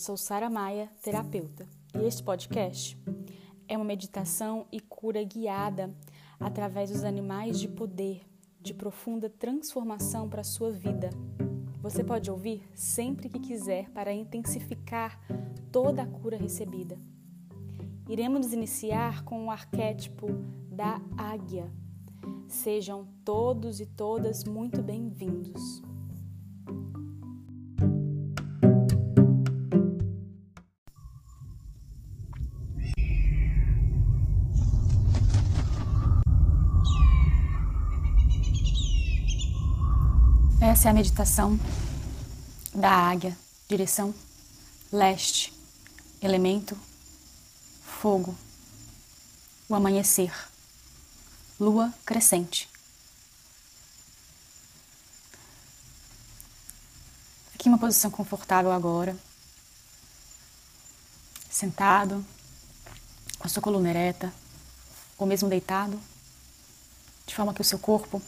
Sou Sara Maia, terapeuta, e este podcast é uma meditação e cura guiada através dos animais de poder, de profunda transformação para a sua vida. Você pode ouvir sempre que quiser para intensificar toda a cura recebida. Iremos iniciar com o arquétipo da águia. Sejam todos e todas muito bem-vindos. Essa é a meditação da águia, direção leste, elemento fogo, o amanhecer, lua crescente. Aqui uma posição confortável agora, sentado, com a sua coluna ereta, ou mesmo deitado, de forma que o seu corpo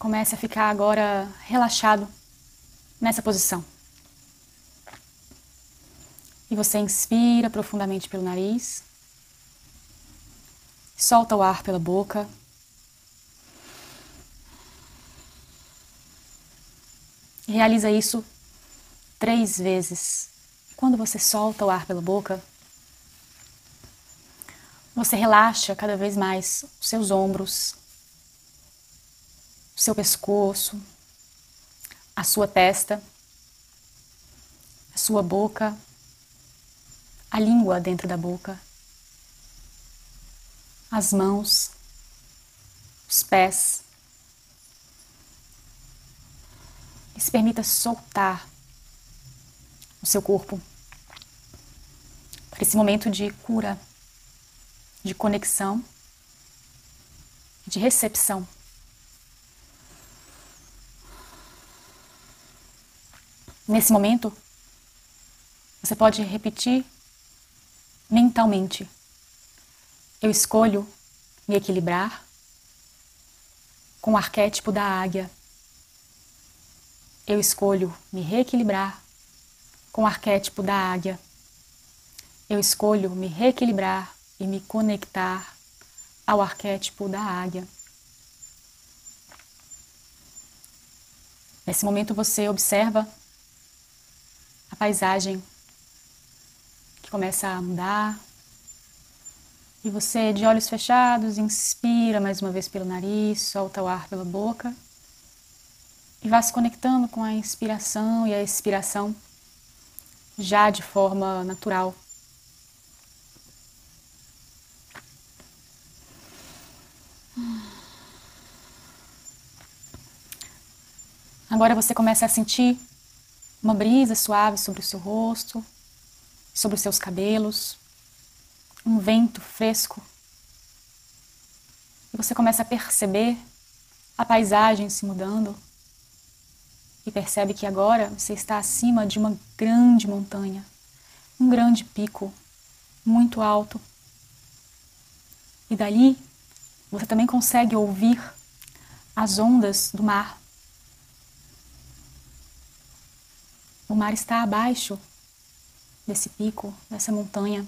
Comece a ficar agora relaxado nessa posição. E você inspira profundamente pelo nariz, solta o ar pela boca. Realiza isso três vezes. Quando você solta o ar pela boca, você relaxa cada vez mais os seus ombros, seu pescoço, a sua testa, a sua boca, a língua dentro da boca, as mãos, os pés. E se permita soltar o seu corpo para esse momento de cura, de conexão, de recepção. Nesse momento, você pode repetir mentalmente: Eu escolho me equilibrar com o arquétipo da águia. Eu escolho me reequilibrar com o arquétipo da águia. Eu escolho me reequilibrar e me conectar ao arquétipo da águia. Nesse momento você observa a paisagem que começa a mudar. E você, de olhos fechados, inspira mais uma vez pelo nariz, solta o ar pela boca e vá se conectando com a inspiração e a expiração já de forma natural. Agora você começa a sentir uma brisa suave sobre o seu rosto, sobre os seus cabelos, um vento fresco. E você começa a perceber a paisagem se mudando e percebe que agora você está acima de uma grande montanha, um grande pico muito alto. E dali você também consegue ouvir as ondas do mar O mar está abaixo desse pico, dessa montanha.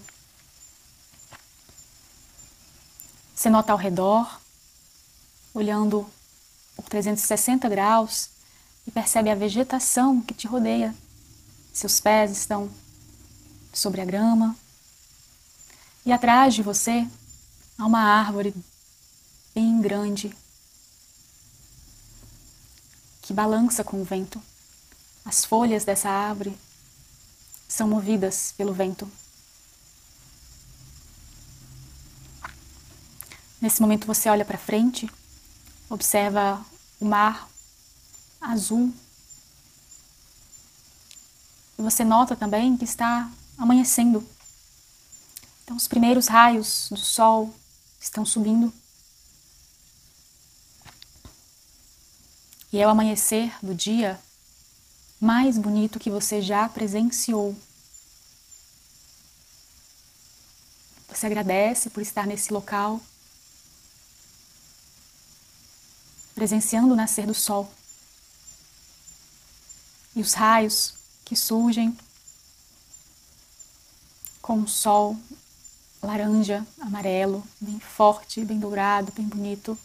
Você nota ao redor, olhando por 360 graus e percebe a vegetação que te rodeia. Seus pés estão sobre a grama. E atrás de você há uma árvore bem grande que balança com o vento. As folhas dessa árvore são movidas pelo vento. Nesse momento você olha para frente, observa o mar azul. E você nota também que está amanhecendo. Então os primeiros raios do sol estão subindo. E é o amanhecer do dia mais bonito que você já presenciou. Você agradece por estar nesse local, presenciando o nascer do sol e os raios que surgem com um sol laranja, amarelo, bem forte, bem dourado, bem bonito.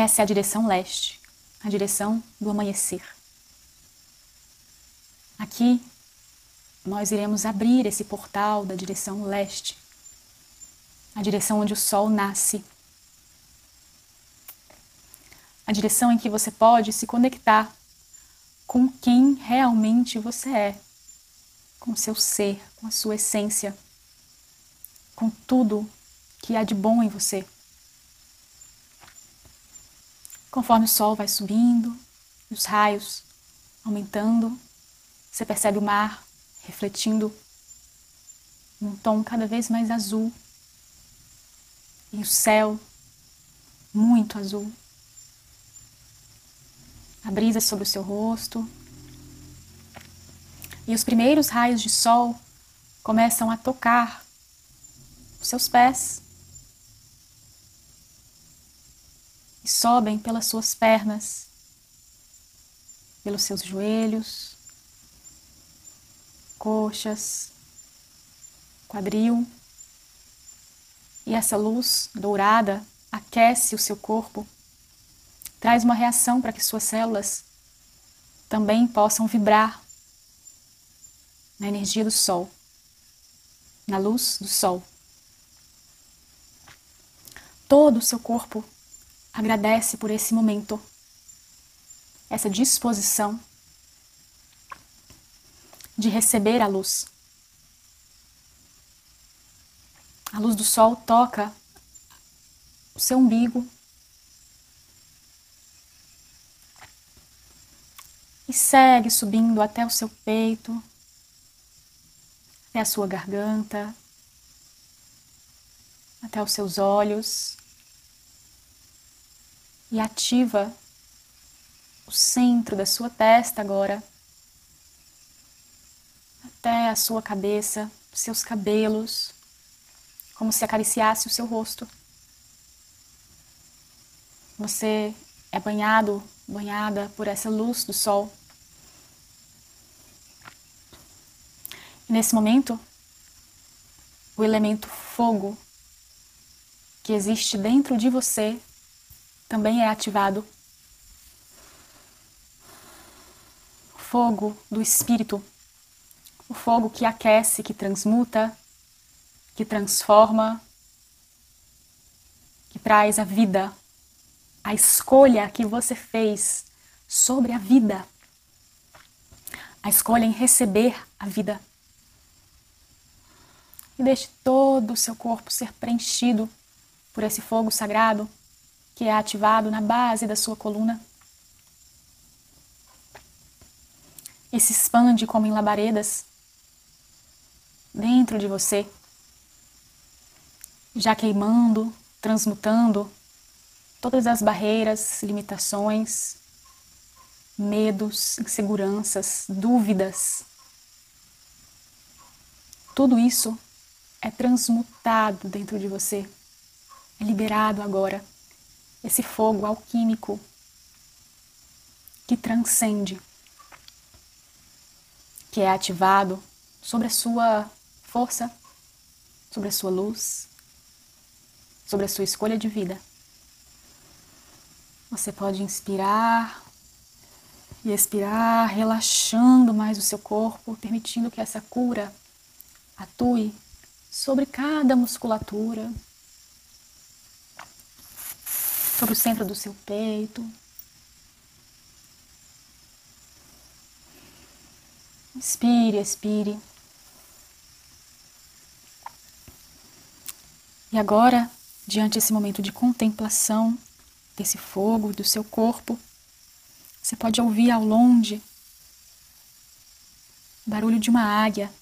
Essa é a direção leste, a direção do amanhecer. Aqui nós iremos abrir esse portal da direção leste, a direção onde o sol nasce, a direção em que você pode se conectar com quem realmente você é, com seu ser, com a sua essência, com tudo que há de bom em você. Conforme o sol vai subindo, os raios aumentando, você percebe o mar refletindo num tom cada vez mais azul. E o céu muito azul. A brisa sobre o seu rosto. E os primeiros raios de sol começam a tocar os seus pés e sobem pelas suas pernas, pelos seus joelhos, coxas, quadril. E essa luz dourada aquece o seu corpo, traz uma reação para que suas células também possam vibrar na energia do sol, na luz do sol. Todo o seu corpo agradece por esse momento, essa disposição de receber a luz. A luz do sol toca o seu umbigo e segue subindo até o seu peito, até a sua garganta, até os seus olhos e ativa o centro da sua testa agora até a sua cabeça, seus cabelos, como se acariciasse o seu rosto. Você é banhado, banhada por essa luz do sol. E nesse momento, o elemento fogo que existe dentro de você também é ativado. Fogo do espírito o fogo que aquece, que transmuta, que transforma, que traz a vida, a escolha que você fez sobre a vida, a escolha em receber a vida. E deixe todo o seu corpo ser preenchido por esse fogo sagrado que é ativado na base da sua coluna. E se expande como em labaredas dentro de você, já queimando, transmutando todas as barreiras, limitações, medos, inseguranças, dúvidas. Tudo isso é transmutado dentro de você, é liberado agora. Esse fogo alquímico que transcende, que é ativado sobre a sua força, sobre a sua luz, sobre a sua escolha de vida. Você pode inspirar e expirar, relaxando mais o seu corpo, permitindo que essa cura atue sobre cada musculatura, sobre o centro do seu peito. Inspire, expire. E agora, diante desse momento de contemplação desse fogo do seu corpo, você pode ouvir ao longe o barulho de uma águia.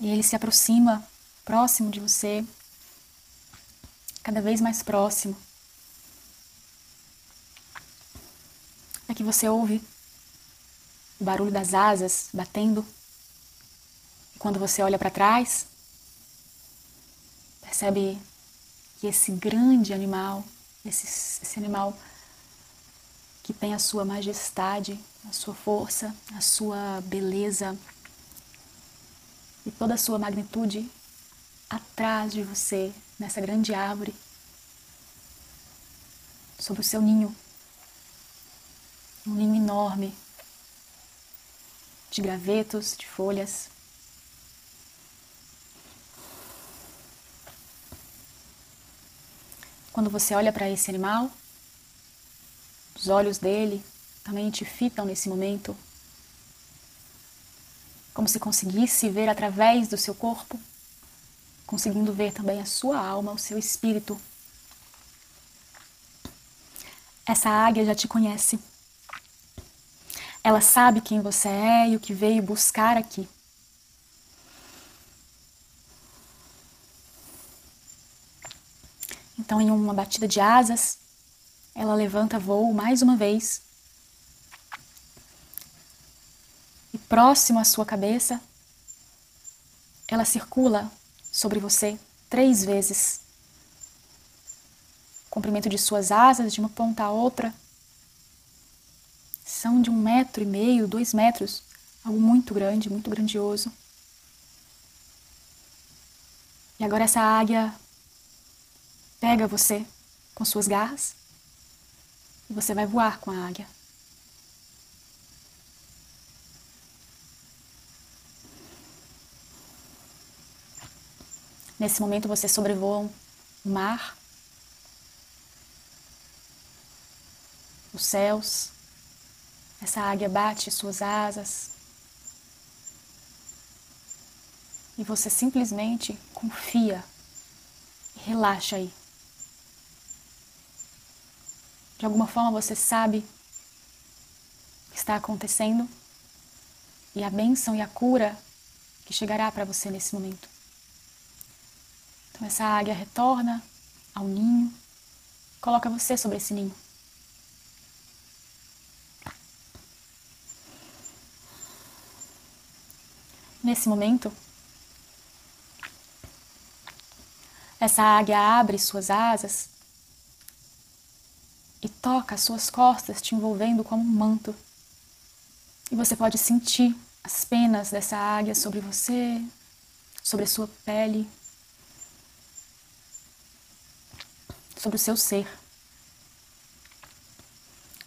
E ele se aproxima próximo de você, cada vez mais próximo. Aqui você ouve o barulho das asas batendo quando você olha para trás, percebe que esse grande animal, esse, esse animal que tem a sua majestade, a sua força, a sua beleza e toda a sua magnitude atrás de você, nessa grande árvore, sobre o seu ninho. Um ninho enorme de gravetos, de folhas. Quando você olha para esse animal, os olhos dele também te fitam nesse momento, como se conseguisse ver através do seu corpo, conseguindo ver também a sua alma, o seu espírito. Essa águia já te conhece. Ela sabe quem você é e o que veio buscar aqui. Então, em uma batida de asas, ela levanta voo mais uma vez. E próximo à sua cabeça, ela circula sobre você três vezes. O comprimento de suas asas, de uma ponta a outra, são de um metro e meio, dois metros, algo muito grande, muito grandioso. E agora essa águia pega você com suas garras e você vai voar com a águia. Nesse momento você sobrevoa o mar, os céus. Essa águia bate suas asas. E você simplesmente confia e relaxa aí. De alguma forma você sabe o que está acontecendo e a bênção e a cura que chegará para você nesse momento. Então essa águia retorna ao ninho, coloca você sobre esse ninho. Nesse momento, essa águia abre suas asas e toca as suas costas, te envolvendo como um manto. E você pode sentir as penas dessa águia sobre você, sobre a sua pele, sobre o seu ser.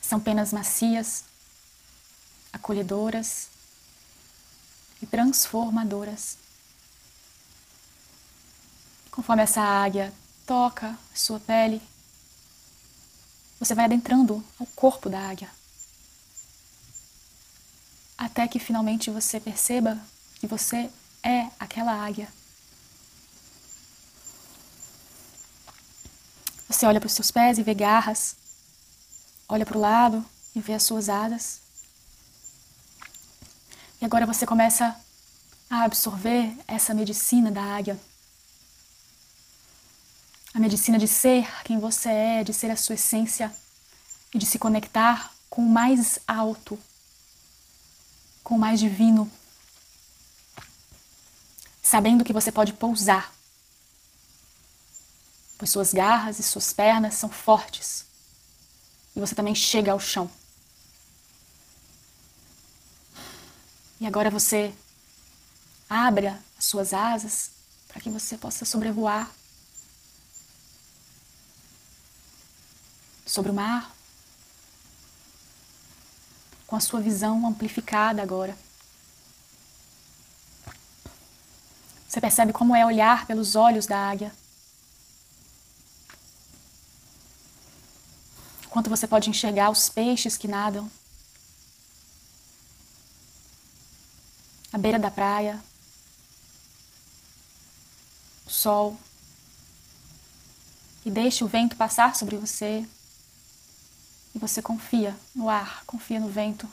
São penas macias, acolhedoras e transformadoras. Conforme essa águia toca sua pele, você vai adentrando ao corpo da águia. Até que finalmente você perceba que você é aquela águia. Você olha para os seus pés e vê garras. Olha para o lado e vê as suas asas. E agora você começa a absorver essa medicina da águia a medicina de ser quem você é, de ser a sua essência e de se conectar com o mais alto, com o mais divino, sabendo que você pode pousar, pois suas garras e suas pernas são fortes e você também chega ao chão. E agora você abra as suas asas para que você possa sobrevoar sobre o mar, com a sua visão amplificada agora. Você percebe como é olhar pelos olhos da águia. Quanto você pode enxergar os peixes que nadam. A beira da praia. O sol. E deixe o vento passar sobre você. E você confia no ar, confia no vento,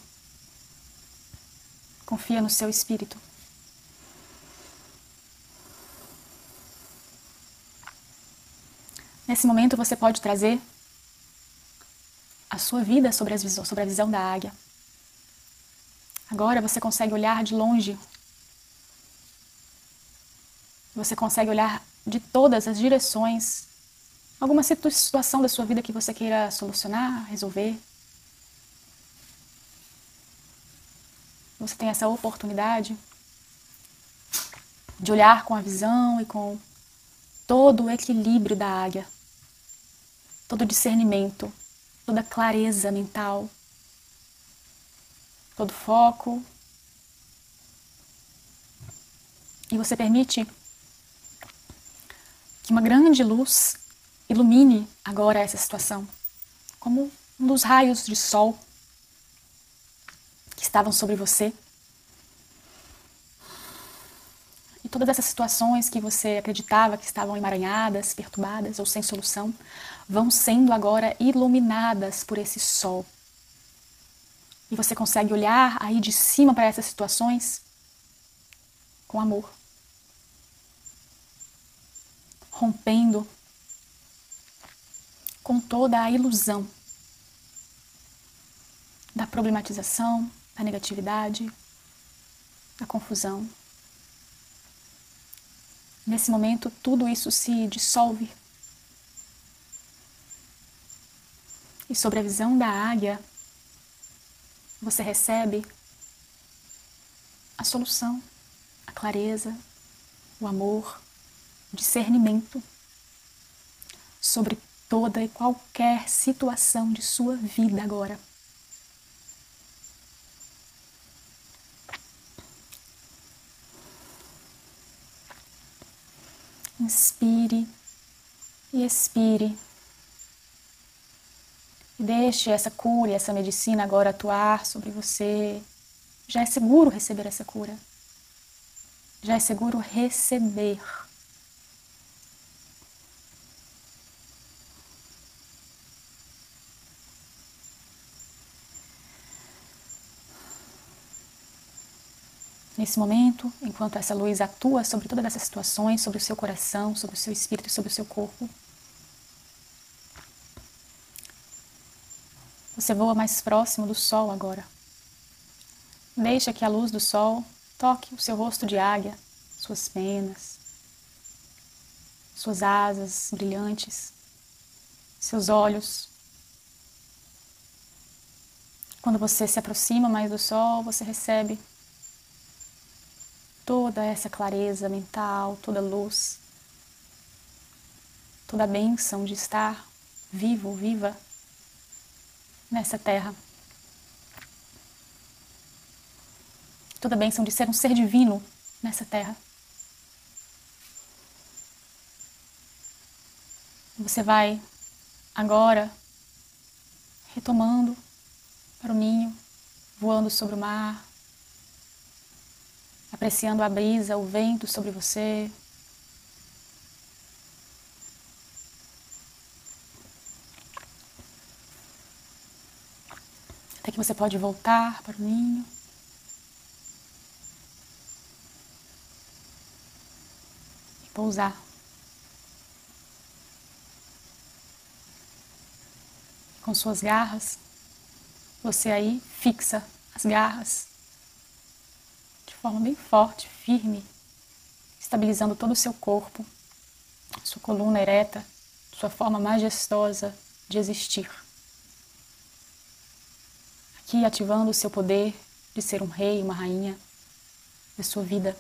confia no seu espírito. Nesse momento você pode trazer a sua vida sobre, as, sobre a visão da águia. Agora você consegue olhar de longe. Você consegue olhar de todas as direções alguma situação da sua vida que você queira solucionar, resolver. você tem essa oportunidade de olhar com a visão e com todo o equilíbrio da águia, todo o discernimento, toda clareza mental, todo foco. E você permite que uma grande luz ilumine agora essa situação, como um dos raios de sol que estavam sobre você. E todas essas situações que você acreditava que estavam emaranhadas, perturbadas ou sem solução, vão sendo agora iluminadas por esse sol. E você consegue olhar aí de cima para essas situações com amor. Rompendo com toda a ilusão da problematização, da negatividade, da confusão. Nesse momento, tudo isso se dissolve. E sobre a visão da águia, você recebe a solução, a clareza, o amor, o discernimento sobre toda e qualquer situação de sua vida agora. Inspire e expire. E deixe essa cura e essa medicina agora atuar sobre você. Já é seguro receber essa cura. Já é seguro receber. Nesse momento, enquanto essa luz atua sobre todas essas situações, sobre o seu coração, sobre o seu espírito, sobre o seu corpo. Você voa mais próximo do sol agora. Deixa que a luz do sol toque o seu rosto de águia, suas penas, suas asas brilhantes, seus olhos. Quando você se aproxima mais do sol, você recebe toda essa clareza mental, toda luz, toda a bênção de estar vivo, viva nessa terra. Toda a bênção de ser um ser divino nessa terra. Você vai agora retomando para o ninho, voando sobre o mar, apreciando a brisa, o vento sobre você. Até que você pode voltar para o ninho. E pousar. Com suas garras, você aí fixa as garras forma bem forte, firme, estabilizando todo o seu corpo, sua coluna ereta, sua forma majestosa de existir. Aqui ativando o seu poder de ser um rei, uma rainha da sua vida,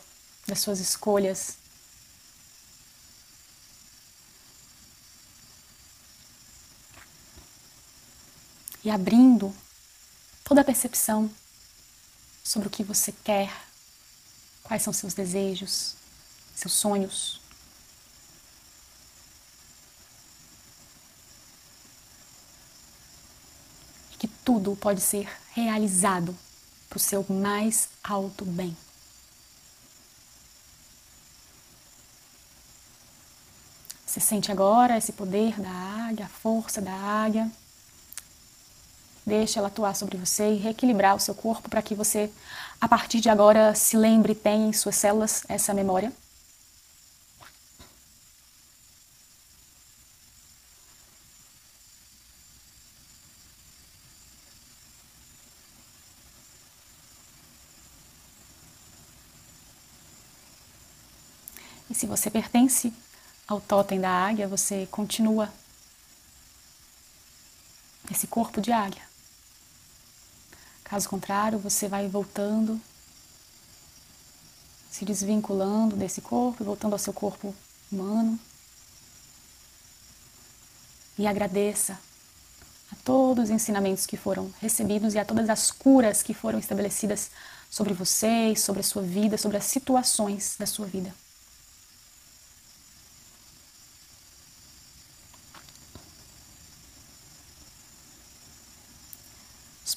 das suas escolhas. E abrindo toda a percepção sobre o que você quer Quais são seus desejos, seus sonhos? E que tudo pode ser realizado para o seu mais alto bem. Você sente agora esse poder da águia, a força da águia. Deixa ela atuar sobre você e reequilibrar o seu corpo para que você, a partir de agora, se lembre tenha em suas células essa memória. E se você pertence ao totem da águia, você continua esse corpo de águia. Caso contrário, você vai voltando se desvinculando desse corpo voltando ao seu corpo humano. E agradeça a todos os ensinamentos que foram recebidos e a todas as curas que foram estabelecidas sobre vocês, sobre a sua vida, sobre as situações da sua vida.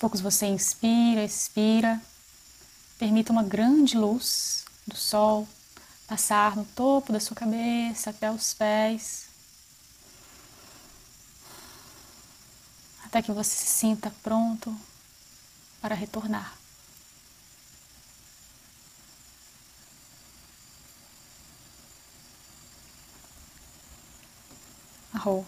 Poucos você inspira, expira, permita uma grande luz do sol passar no topo da sua cabeça até os pés. Até que você se sinta pronto para retornar. Arro.